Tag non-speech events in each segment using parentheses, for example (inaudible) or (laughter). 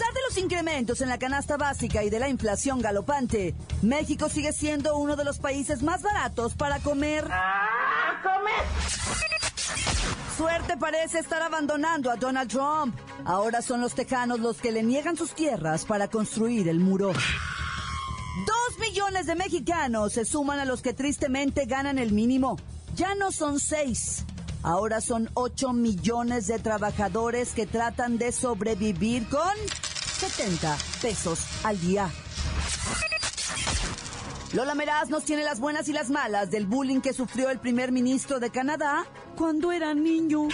Pesar de los incrementos en la canasta básica y de la inflación galopante, México sigue siendo uno de los países más baratos para comer. Suerte parece estar abandonando a Donald Trump. Ahora son los tejanos los que le niegan sus tierras para construir el muro. Dos millones de mexicanos se suman a los que tristemente ganan el mínimo. Ya no son seis. Ahora son ocho millones de trabajadores que tratan de sobrevivir con 70 pesos al día. Lola Meraz nos tiene las buenas y las malas del bullying que sufrió el primer ministro de Canadá cuando era niño.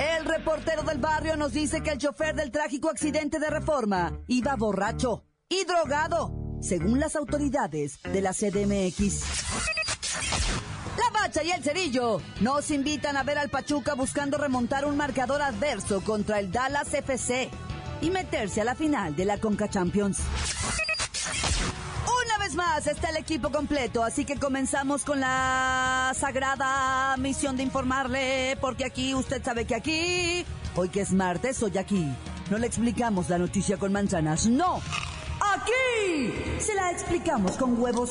El reportero del barrio nos dice que el chofer del trágico accidente de reforma iba borracho y drogado, según las autoridades de la CDMX. La Bacha y el Cerillo nos invitan a ver al Pachuca buscando remontar un marcador adverso contra el Dallas FC y meterse a la final de la Conca Champions. Una vez más está el equipo completo, así que comenzamos con la sagrada misión de informarle, porque aquí usted sabe que aquí, hoy que es martes, hoy aquí, no le explicamos la noticia con manzanas, no, aquí se la explicamos con huevos.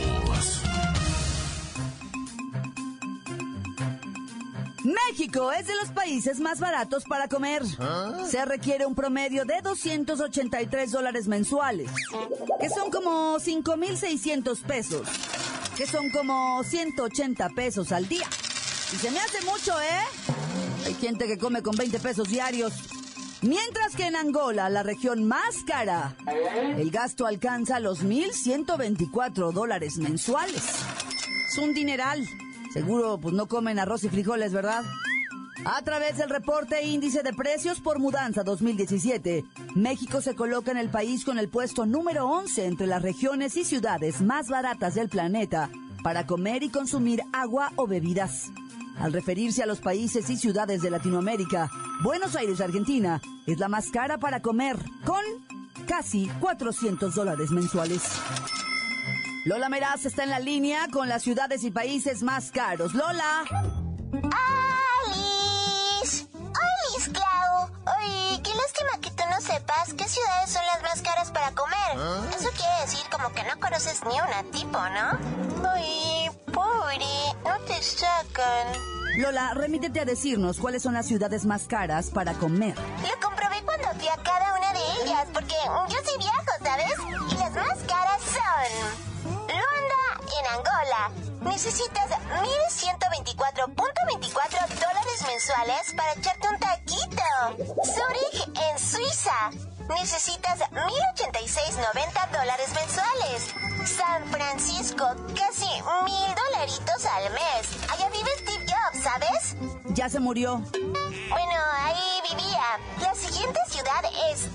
México es de los países más baratos para comer. Se requiere un promedio de 283 dólares mensuales, que son como 5.600 pesos, que son como 180 pesos al día. Y se me hace mucho, ¿eh? Hay gente que come con 20 pesos diarios. Mientras que en Angola, la región más cara, el gasto alcanza los 1.124 dólares mensuales. Es un dineral. Seguro, pues no comen arroz y frijoles, ¿verdad? A través del reporte Índice de Precios por Mudanza 2017, México se coloca en el país con el puesto número 11 entre las regiones y ciudades más baratas del planeta para comer y consumir agua o bebidas. Al referirse a los países y ciudades de Latinoamérica, Buenos Aires, Argentina, es la más cara para comer, con casi 400 dólares mensuales. Lola Meraz está en la línea con las ciudades y países más caros. Lola. ¡Alice! ¡Alice, Clau! Oye, qué lástima que tú no sepas qué ciudades son las más caras para comer. Eso quiere decir como que no conoces ni una tipo, ¿no? Ay, pobre, no te sacan. Lola, remítete a decirnos cuáles son las ciudades más caras para comer. Lo comprobé cuando fui a cada una de ellas, porque yo sí viajo, ¿sabes? Y las más caras son... En Angola. Necesitas 1.124.24 dólares mensuales para echarte un taquito. Zurich, en Suiza. Necesitas 1.086.90 dólares mensuales. San Francisco, casi mil dolaritos al mes. Allá vive Steve Jobs, ¿sabes? Ya se murió. Bueno, ahí vivía. La siguiente ciudad es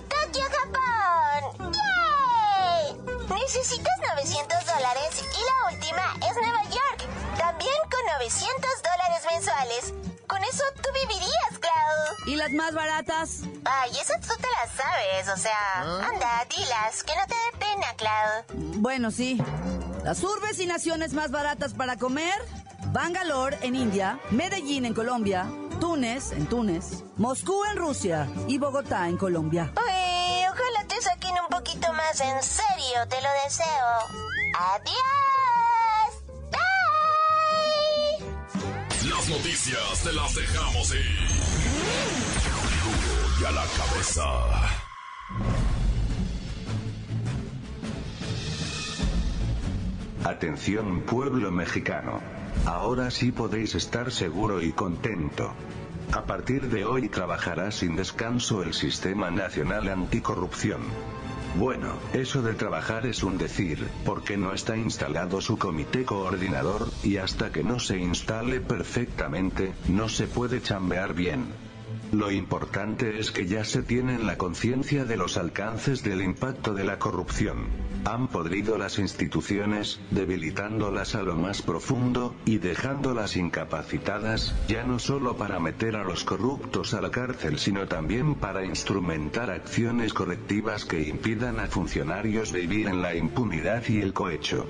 Necesitas 900 dólares y la última es Nueva York. También con 900 dólares mensuales. Con eso tú vivirías, Clau. ¿Y las más baratas? Ay, eso tú te las sabes, o sea, anda, dilas, que no te dé pena, Clau. Bueno, sí. Las urbes y naciones más baratas para comer. Bangalore en India, Medellín en Colombia, Túnez en Túnez, Moscú en Rusia y Bogotá en Colombia. Uy, saquen más en serio, te lo deseo. Adiós. Bye. Las noticias te las dejamos ir. Duro y a la cabeza. Atención pueblo mexicano. Ahora sí podéis estar seguro y contento. A partir de hoy trabajará sin descanso el Sistema Nacional Anticorrupción. Bueno, eso de trabajar es un decir, porque no está instalado su comité coordinador, y hasta que no se instale perfectamente, no se puede chambear bien. Lo importante es que ya se tienen la conciencia de los alcances del impacto de la corrupción. Han podrido las instituciones, debilitándolas a lo más profundo, y dejándolas incapacitadas, ya no solo para meter a los corruptos a la cárcel, sino también para instrumentar acciones correctivas que impidan a funcionarios vivir en la impunidad y el cohecho.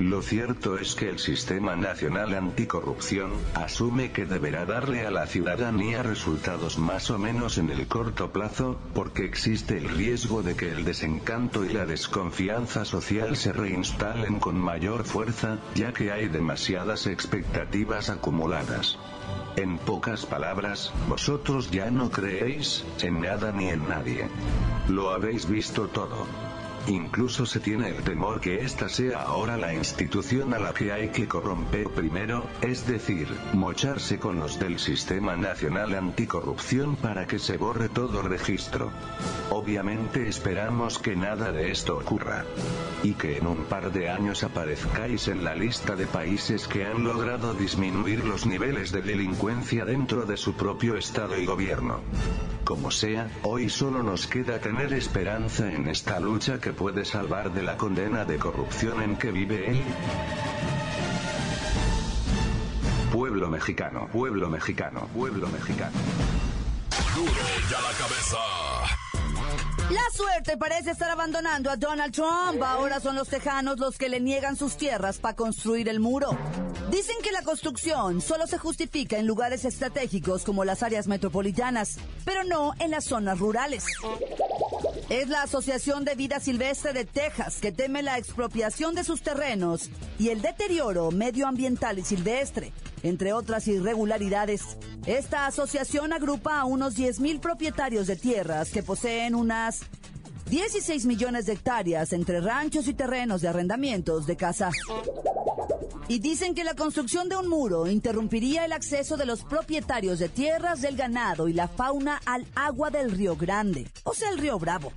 Lo cierto es que el Sistema Nacional Anticorrupción asume que deberá darle a la ciudadanía resultados más o menos en el corto plazo, porque existe el riesgo de que el desencanto y la desconfianza social se reinstalen con mayor fuerza, ya que hay demasiadas expectativas acumuladas. En pocas palabras, vosotros ya no creéis en nada ni en nadie. Lo habéis visto todo. Incluso se tiene el temor que esta sea ahora la institución a la que hay que corromper primero, es decir, mocharse con los del Sistema Nacional Anticorrupción para que se borre todo registro. Obviamente esperamos que nada de esto ocurra. Y que en un par de años aparezcáis en la lista de países que han logrado disminuir los niveles de delincuencia dentro de su propio Estado y gobierno. Como sea, hoy solo nos queda tener esperanza en esta lucha que puede salvar de la condena de corrupción en que vive él. Pueblo mexicano, pueblo mexicano, pueblo mexicano. Duro ya la cabeza. La suerte parece estar abandonando a Donald Trump. Ahora son los tejanos los que le niegan sus tierras para construir el muro. Dicen que la construcción solo se justifica en lugares estratégicos como las áreas metropolitanas, pero no en las zonas rurales. Es la Asociación de Vida Silvestre de Texas que teme la expropiación de sus terrenos y el deterioro medioambiental y silvestre, entre otras irregularidades. Esta asociación agrupa a unos 10.000 propietarios de tierras que poseen unas 16 millones de hectáreas entre ranchos y terrenos de arrendamientos de casa. Y dicen que la construcción de un muro interrumpiría el acceso de los propietarios de tierras del ganado y la fauna al agua del Río Grande, o sea, el Río Bravo.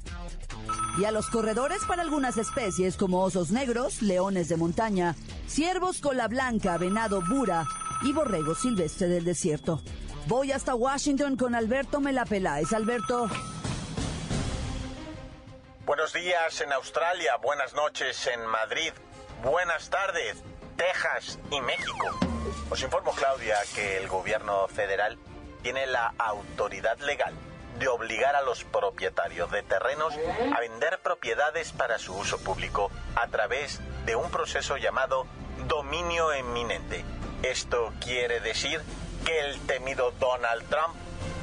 Y a los corredores para algunas especies como osos negros, leones de montaña, ciervos cola blanca, venado bura y borrego silvestre del desierto. Voy hasta Washington con Alberto Melapeláez. Alberto, Buenos días en Australia, buenas noches en Madrid, buenas tardes, Texas y México. Os informo, Claudia, que el gobierno federal tiene la autoridad legal de obligar a los propietarios de terrenos a vender propiedades para su uso público a través de un proceso llamado dominio eminente. Esto quiere decir que el temido Donald Trump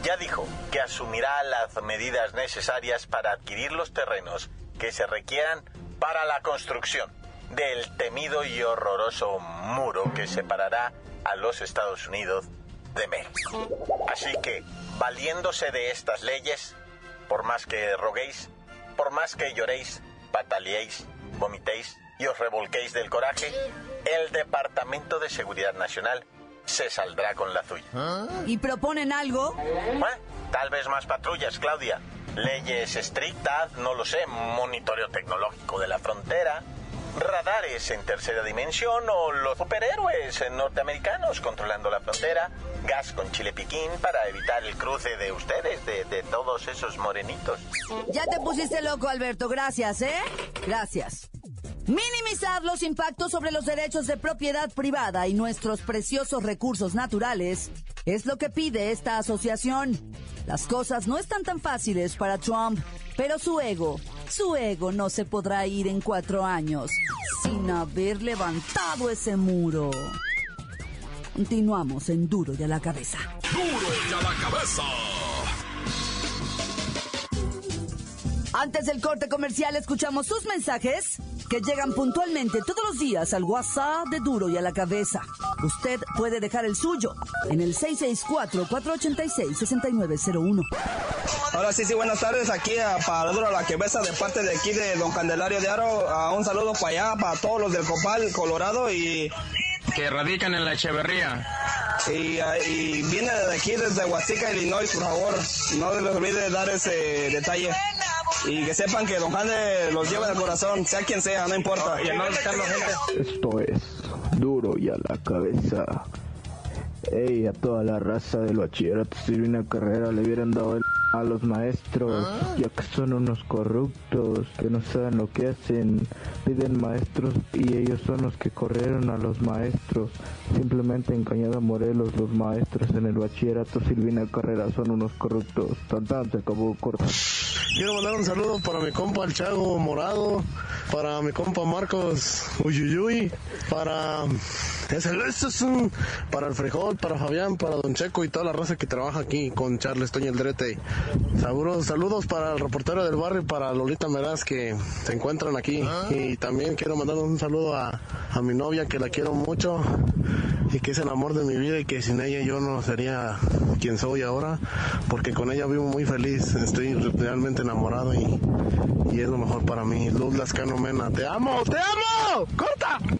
ya dijo que asumirá las medidas necesarias para adquirir los terrenos que se requieran para la construcción del temido y horroroso muro que separará a los Estados Unidos de México. Así que, valiéndose de estas leyes, por más que roguéis, por más que lloréis, pataleéis, vomitéis y os revolquéis del coraje, el Departamento de Seguridad Nacional se saldrá con la suya. ¿y proponen algo? Bueno, tal vez más patrullas, Claudia. Leyes estrictas, no lo sé, monitoreo tecnológico de la frontera, radares en tercera dimensión o los superhéroes norteamericanos controlando la frontera, gas con chile piquín para evitar el cruce de ustedes, de, de todos esos morenitos. Ya te pusiste loco, Alberto. Gracias, ¿eh? Gracias. Minimizar los impactos sobre los derechos de propiedad privada y nuestros preciosos recursos naturales es lo que pide esta asociación. Las cosas no están tan fáciles para Trump, pero su ego, su ego no se podrá ir en cuatro años sin haber levantado ese muro. Continuamos en Duro y a la cabeza. Duro ya la cabeza. Antes del corte comercial escuchamos sus mensajes que llegan puntualmente todos los días al WhatsApp de Duro y a la cabeza. Usted puede dejar el suyo en el 664-486-6901. Ahora sí, sí, buenas tardes. Aquí a, para Duro a la cabeza de parte de aquí de Don Candelario de Aro. A un saludo para allá, para todos los del Copal, Colorado y que radican en la Echeverría. Y, ah, y viene de aquí, desde Huastica, Illinois, por favor. No se les olvide dar ese detalle. Y que sepan que Don Jande los lleva en el corazón, sea quien sea, no importa. Y gente. Esto es duro y a la cabeza. Ey, a toda la raza del bachillerato si una carrera le hubieran dado el a los maestros, ya que son unos corruptos, que no saben lo que hacen, piden maestros y ellos son los que corrieron a los maestros. Simplemente en Cañada Morelos los maestros en el bachillerato Silvina Carrera son unos corruptos. Tan tan se acabó corto. Quiero mandar un saludo para mi compa el Chago Morado, para mi compa Marcos Uyuyuy, para este es un, para el frijol, para Fabián, para Don Checo y toda la raza que trabaja aquí con Charles Toño el Drete. Saludos, saludos para el reportero del barrio, para Lolita Meraz que se encuentran aquí. Y también quiero mandar un saludo a, a mi novia que la quiero mucho y que es el amor de mi vida y que sin ella yo no sería quien soy ahora, porque con ella vivo muy feliz, estoy realmente enamorado y, y es lo mejor para mí. Luz Lascano Mena, te amo, te amo, corta.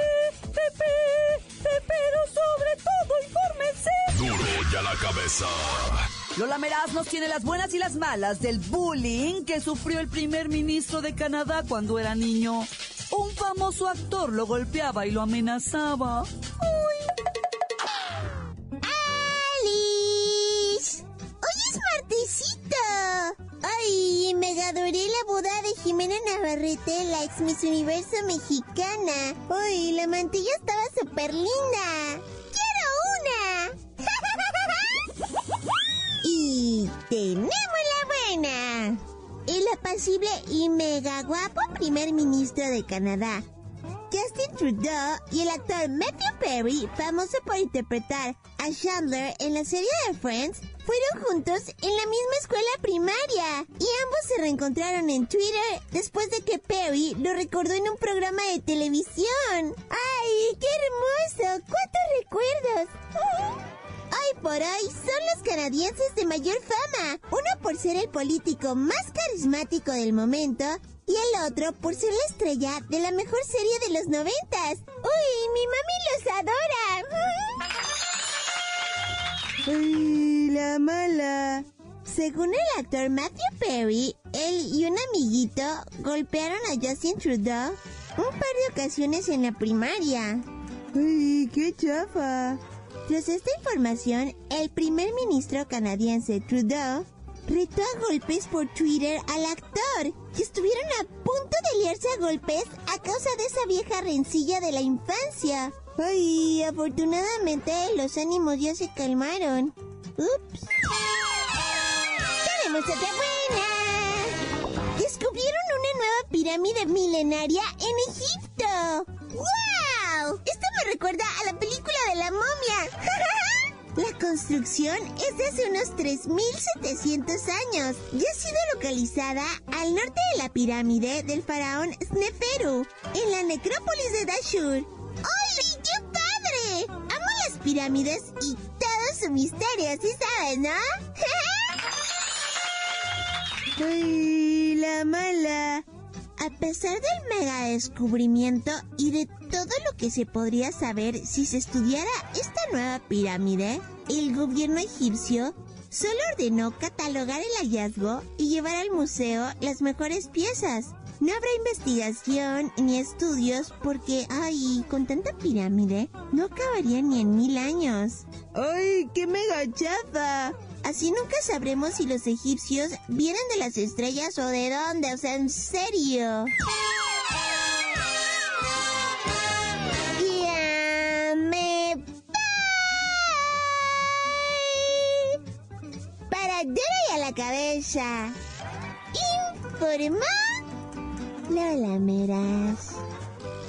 pero sobre todo, infórmense. Duro y a la cabeza. Lola Meraz nos tiene las buenas y las malas del bullying que sufrió el primer ministro de Canadá cuando era niño. Un famoso actor lo golpeaba y lo amenazaba. ¡Alice! ¡Hoy es martesito! ¡Ay! Me adoré Jimena Navarrete, la ex Miss Universo mexicana. ¡Uy! La mantilla estaba súper linda. ¡Quiero una! (laughs) y tenemos la buena. El apacible y mega guapo primer ministro de Canadá, Justin Trudeau y el actor Matthew Perry, famoso por interpretar a Chandler en la serie de Friends, fueron juntos en la misma escuela primaria y ambos se reencontraron en Twitter después de que Perry lo recordó en un programa de televisión. ¡Ay, qué hermoso! ¡Cuántos recuerdos! (laughs) Hoy por hoy son los canadienses de mayor fama, uno por ser el político más carismático del momento y el otro por ser la estrella de la mejor serie de los noventas. ¡Uy, mi mami los adora! (laughs) ¡Ay, la mala! Según el actor Matthew Perry, él y un amiguito golpearon a Justin Trudeau un par de ocasiones en la primaria. ¡Ay, qué chafa! Tras esta información, el primer ministro canadiense Trudeau retó a golpes por Twitter al actor, que estuvieron a punto de liarse a golpes a causa de esa vieja rencilla de la infancia. Ay, afortunadamente los ánimos ya se calmaron. Ups. ¡Tenemos otra buena! Descubrieron una nueva pirámide milenaria en Egipto. ¡Wow! Esto me recuerda a la película de la momia. (laughs) La construcción es de hace unos 3.700 años y ha sido localizada al norte de la pirámide del faraón Sneferu, en la necrópolis de Dashur. ¡Ay, qué padre! Amo las pirámides y todo su misterio, ¿sí sabes, no? (laughs) ¡Ay, la mala! A pesar del mega descubrimiento y de todo lo que se podría saber si se estudiara esta nueva pirámide, el gobierno egipcio solo ordenó catalogar el hallazgo y llevar al museo las mejores piezas. No habrá investigación ni estudios porque, ay, con tanta pirámide, no acabaría ni en mil años. ¡Ay, qué mega chafa! Así nunca sabremos si los egipcios vienen de las estrellas o de dónde, o sea, en serio. Ya me voy. Para duro y a la cabeza. Informó Lola Meras.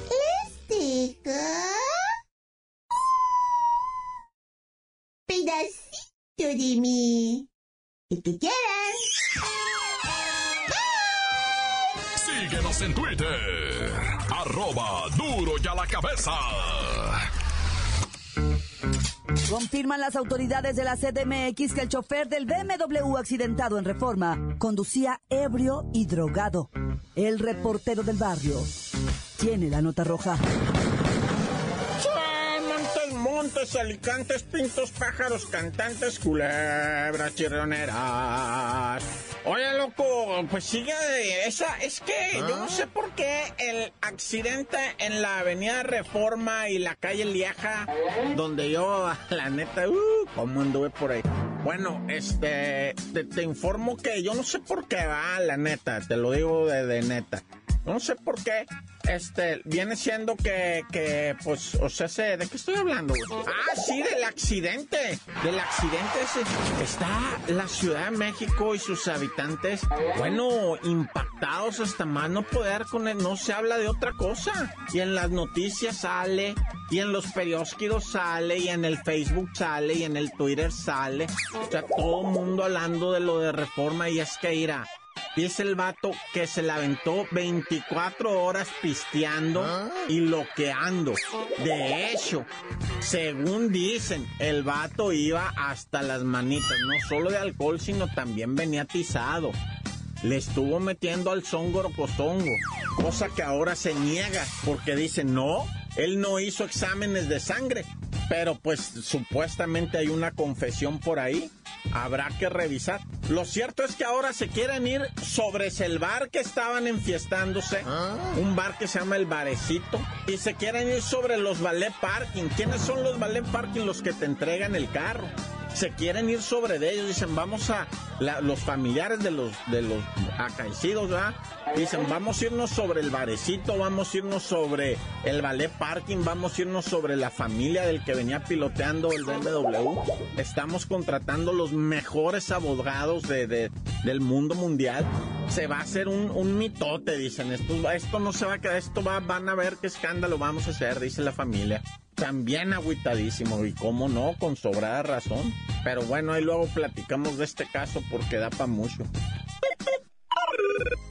Les pedacito Sirimi. El que. Síguenos en Twitter. Arroba duro y a la cabeza. Confirman las autoridades de la CDMX que el chofer del BMW accidentado en Reforma conducía ebrio y drogado. El reportero del barrio tiene la nota roja. Montes, alicantes, pintos, pájaros, cantantes, culebras. Oye, loco, pues sigue esa. Es que yo no sé por qué el accidente en la avenida Reforma y la calle Lieja, donde yo, (laughs) la neta, uh, cómo anduve por ahí. Bueno, este, te, te informo que yo no sé por qué va, la neta, te lo digo de, de neta. No sé por qué, este, viene siendo que, que, pues, o sea, sé, ¿de qué estoy hablando? Ah, sí, del accidente, del accidente ese. Está la Ciudad de México y sus habitantes, bueno, impactados hasta más no poder con él, no se habla de otra cosa. Y en las noticias sale, y en los periódicos sale, y en el Facebook sale, y en el Twitter sale. O sea, todo mundo hablando de lo de reforma, y es que irá. Dice el vato que se la aventó 24 horas pisteando y loqueando. De hecho, según dicen, el vato iba hasta las manitas, no solo de alcohol, sino también venía atizado. Le estuvo metiendo al zongo rocosongo, cosa que ahora se niega porque dice, no, él no hizo exámenes de sangre, pero pues supuestamente hay una confesión por ahí. Habrá que revisar. Lo cierto es que ahora se quieren ir sobre el bar que estaban enfiestándose, un bar que se llama El Barecito, y se quieren ir sobre los ballet parking. ¿Quiénes son los ballet parking? Los que te entregan el carro. Se quieren ir sobre de ellos, dicen, vamos a, la- los familiares de los, de los acaecidos, ¿verdad? Dicen, vamos a irnos sobre el barecito, vamos a irnos sobre el ballet parking, vamos a irnos sobre la familia del que venía piloteando el BMW. Estamos contratando los mejores abogados de, de- del mundo mundial. Se va a hacer un, un mitote, dicen. Esto, esto no se va a quedar, esto va, van a ver qué escándalo vamos a hacer, dice la familia. También agüitadísimo, y cómo no, con sobrada razón. Pero bueno, ahí luego platicamos de este caso porque da para mucho.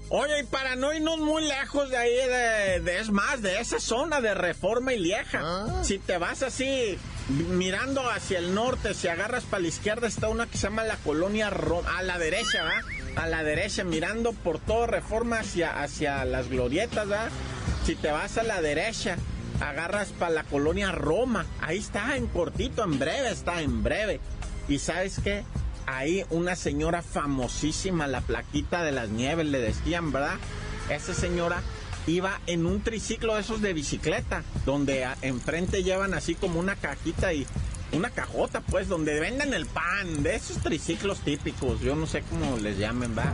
Oye, y para no irnos muy lejos de ahí, de, de- es más, de esa zona de Reforma y Lieja. Si te vas así, mirando hacia el norte, si agarras para la izquierda, está una que se llama la Colonia Roma, a la derecha, ¿va? A la derecha, mirando por todo Reforma hacia, hacia las glorietas, ¿va? Si te vas a la derecha, agarras para la Colonia Roma. Ahí está, en cortito, en breve, está en breve. ¿Y sabes qué? Ahí una señora famosísima, la plaquita de las nieves, le decían, ¿verdad? Esa señora iba en un triciclo de esos de bicicleta, donde enfrente llevan así como una cajita y una cajota, pues, donde venden el pan, de esos triciclos típicos, yo no sé cómo les llamen, ¿verdad?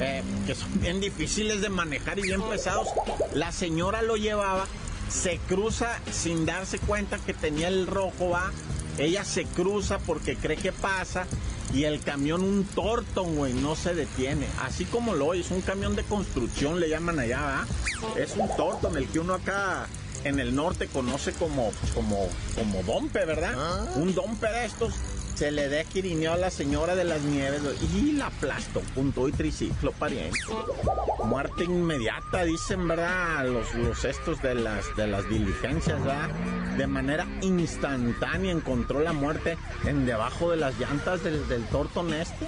Eh, que son bien difíciles de manejar y bien pesados. La señora lo llevaba, se cruza sin darse cuenta que tenía el rojo, va. Ella se cruza porque cree que pasa y el camión, un tortón, güey, no se detiene. Así como lo oyes, un camión de construcción le llaman allá, ¿va? Es un tortón, el que uno acá en el norte conoce como, como, como dompe, ¿verdad? Un dompe de estos. Se le desquirineó a la señora de las nieves y la aplastó con y triciclo, pariente. Muerte inmediata, dicen, ¿verdad? Los, los estos de las, de las diligencias, ¿verdad? De manera instantánea encontró la muerte en debajo de las llantas del, del tortón este.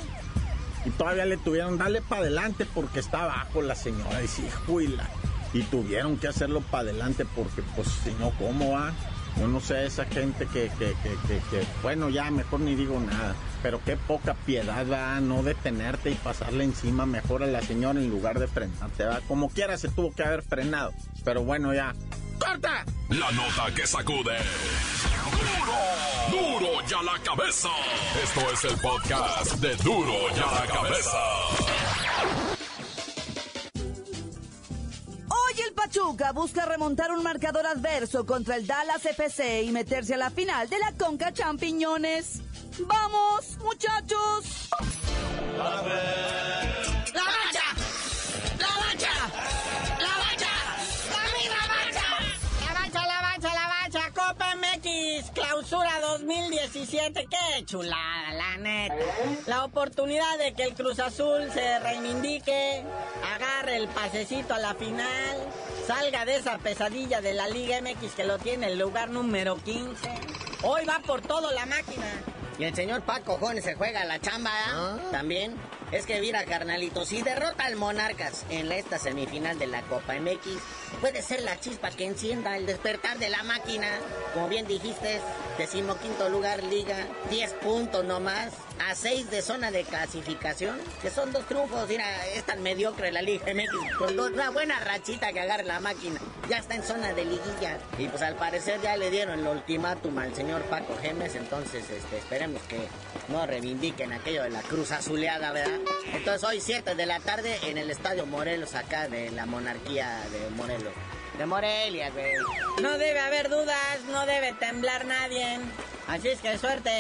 Y todavía le tuvieron, dale para adelante porque está abajo la señora. Y sí, juila. Y tuvieron que hacerlo para adelante porque, pues, si no, ¿cómo va? Yo no sé, esa gente que, que, que, que, bueno, ya mejor ni digo nada. Pero qué poca piedad va no detenerte y pasarle encima mejor a la señora en lugar de frenarte. Como quiera se tuvo que haber frenado. Pero bueno, ya. ¡Corta! La nota que sacude. ¡Duro! ¡Duro ya la cabeza! Esto es el podcast de Duro ya la cabeza. Pachuca busca remontar un marcador adverso contra el Dallas FC y meterse a la final de la Conca Champiñones. ¡Vamos, muchachos! ¡La 2017, qué chulada, la neta. La oportunidad de que el Cruz Azul se reivindique, agarre el pasecito a la final, salga de esa pesadilla de la Liga MX que lo tiene el lugar número 15. Hoy va por todo la máquina. Y el señor Paco Jones se juega la chamba, ¿ah? También. Es que mira, carnalito, si derrota al Monarcas en esta semifinal de la Copa MX, puede ser la chispa que encienda el despertar de la máquina. Como bien dijiste, decimoquinto lugar liga, 10 puntos nomás, a 6 de zona de clasificación, que son dos triunfos. Mira, es tan mediocre la Liga MX, con dos, una buena rachita que agarre la máquina. Ya está en zona de liguilla. Y pues al parecer ya le dieron el ultimátum al señor Paco Gemes, entonces este, esperemos que no reivindiquen aquello de la cruz azuleada, ¿verdad? Entonces hoy 7 de la tarde en el Estadio Morelos, acá de la monarquía de Morelos. De Morelia, güey. No debe haber dudas, no debe temblar nadie. Así es que suerte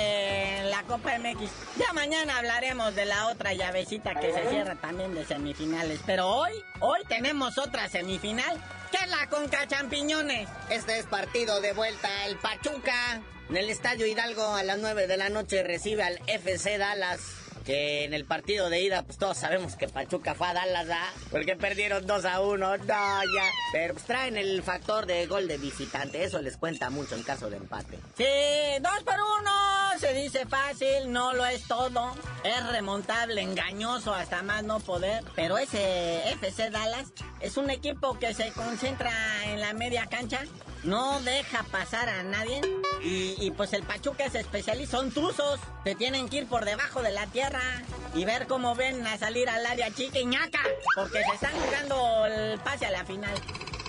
en la Copa MX. Ya mañana hablaremos de la otra llavecita que se cierra también de semifinales. Pero hoy, hoy tenemos otra semifinal, que es la Conca Champiñones. Este es partido de vuelta, el Pachuca. En el Estadio Hidalgo a las 9 de la noche recibe al FC Dallas que en el partido de ida, pues todos sabemos que Pachuca fue a Dallas, ¿ah? Porque perdieron 2 a 1, no, ya. Pero pues traen el factor de gol de visitante, eso les cuenta mucho en caso de empate. Sí, 2 por 1, se dice fácil, no lo es todo. Es remontable, engañoso hasta más no poder. Pero ese FC Dallas es un equipo que se concentra en la media cancha no deja pasar a nadie. Y, pues el Pachuca se especializa, son tuzos. Te tienen que ir por debajo de la tierra y ver cómo ven a salir al área chica y ñaca. Porque se están jugando el pase a la final.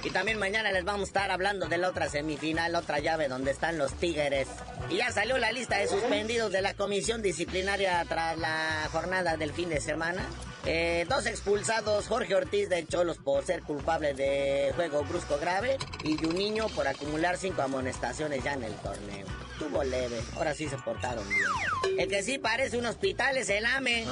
Y también mañana les vamos a estar hablando de la otra semifinal, otra llave donde están los Tigres. Y ya salió la lista de suspendidos de la comisión disciplinaria tras la jornada del fin de semana. Eh, dos expulsados, Jorge Ortiz de Cholos por ser culpable de juego brusco grave y niño por acumular cinco amonestaciones ya en el torneo. Tuvo leve, ahora sí se portaron bien. El que sí parece un hospital es el AME.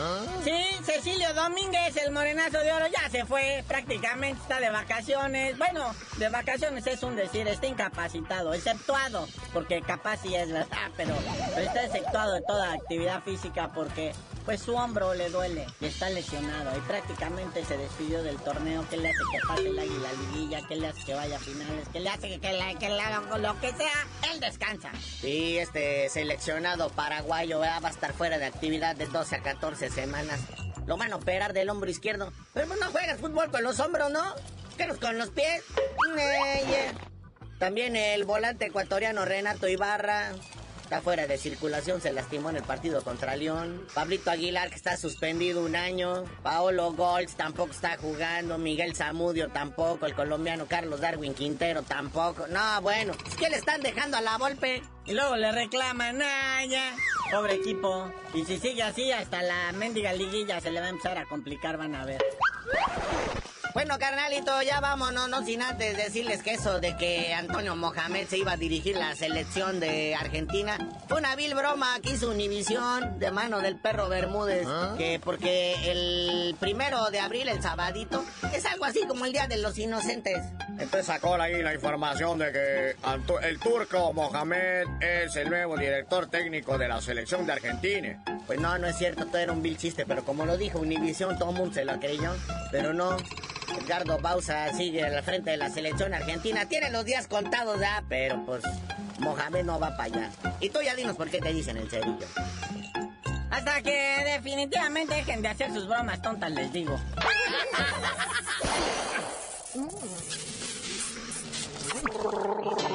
Sí, Cecilio Domínguez, el morenazo de oro, ya se fue, prácticamente está de vacaciones. Bueno, de vacaciones es un decir, está incapacitado, exceptuado, porque capaz sí es verdad, pero, pero está exceptuado de toda actividad física porque pues su hombro le duele y está lesionado y prácticamente se despidió del torneo. ¿Qué le hace que pase el águila liguilla? ¿Qué le hace que vaya a finales? ¿Qué le hace que, que, que le haga lo que sea? Él descansa. Sí, este seleccionado paraguayo va a estar fuera de actividad de 12 a 14 semanas. Lo van a operar del hombro izquierdo. Pero no juegas fútbol con los hombros, ¿no? ¿Qué con los pies? También el volante ecuatoriano Renato Ibarra está fuera de circulación, se lastimó en el partido contra León. Pablito Aguilar, que está suspendido un año. Paolo Golds tampoco está jugando. Miguel Zamudio tampoco. El colombiano Carlos Darwin Quintero tampoco. No, bueno, es que le están dejando a la golpe. Y luego le reclaman, ah, ya. Pobre equipo. Y si sigue así, hasta la mendiga liguilla se le va a empezar a complicar, van a ver. Bueno, carnalito, ya vámonos, no sin antes decirles que eso de que Antonio Mohamed se iba a dirigir la selección de Argentina fue una vil broma que hizo Univisión de mano del perro Bermúdez, ¿Ah? que porque el primero de abril, el sabadito, es algo así como el Día de los Inocentes. Entonces sacó ahí la información de que el turco Mohamed es el nuevo director técnico de la selección de Argentina. Pues no, no es cierto, todo era un vil chiste, pero como lo dijo Univisión, todo el mundo se lo creyó, pero no. Edgardo Bausa sigue al frente de la selección argentina. Tiene los días contados ya, pero pues Mohamed no va para allá. Y tú ya dinos por qué te dicen el cerillo. Hasta que definitivamente dejen de hacer sus bromas tontas, les digo. (laughs)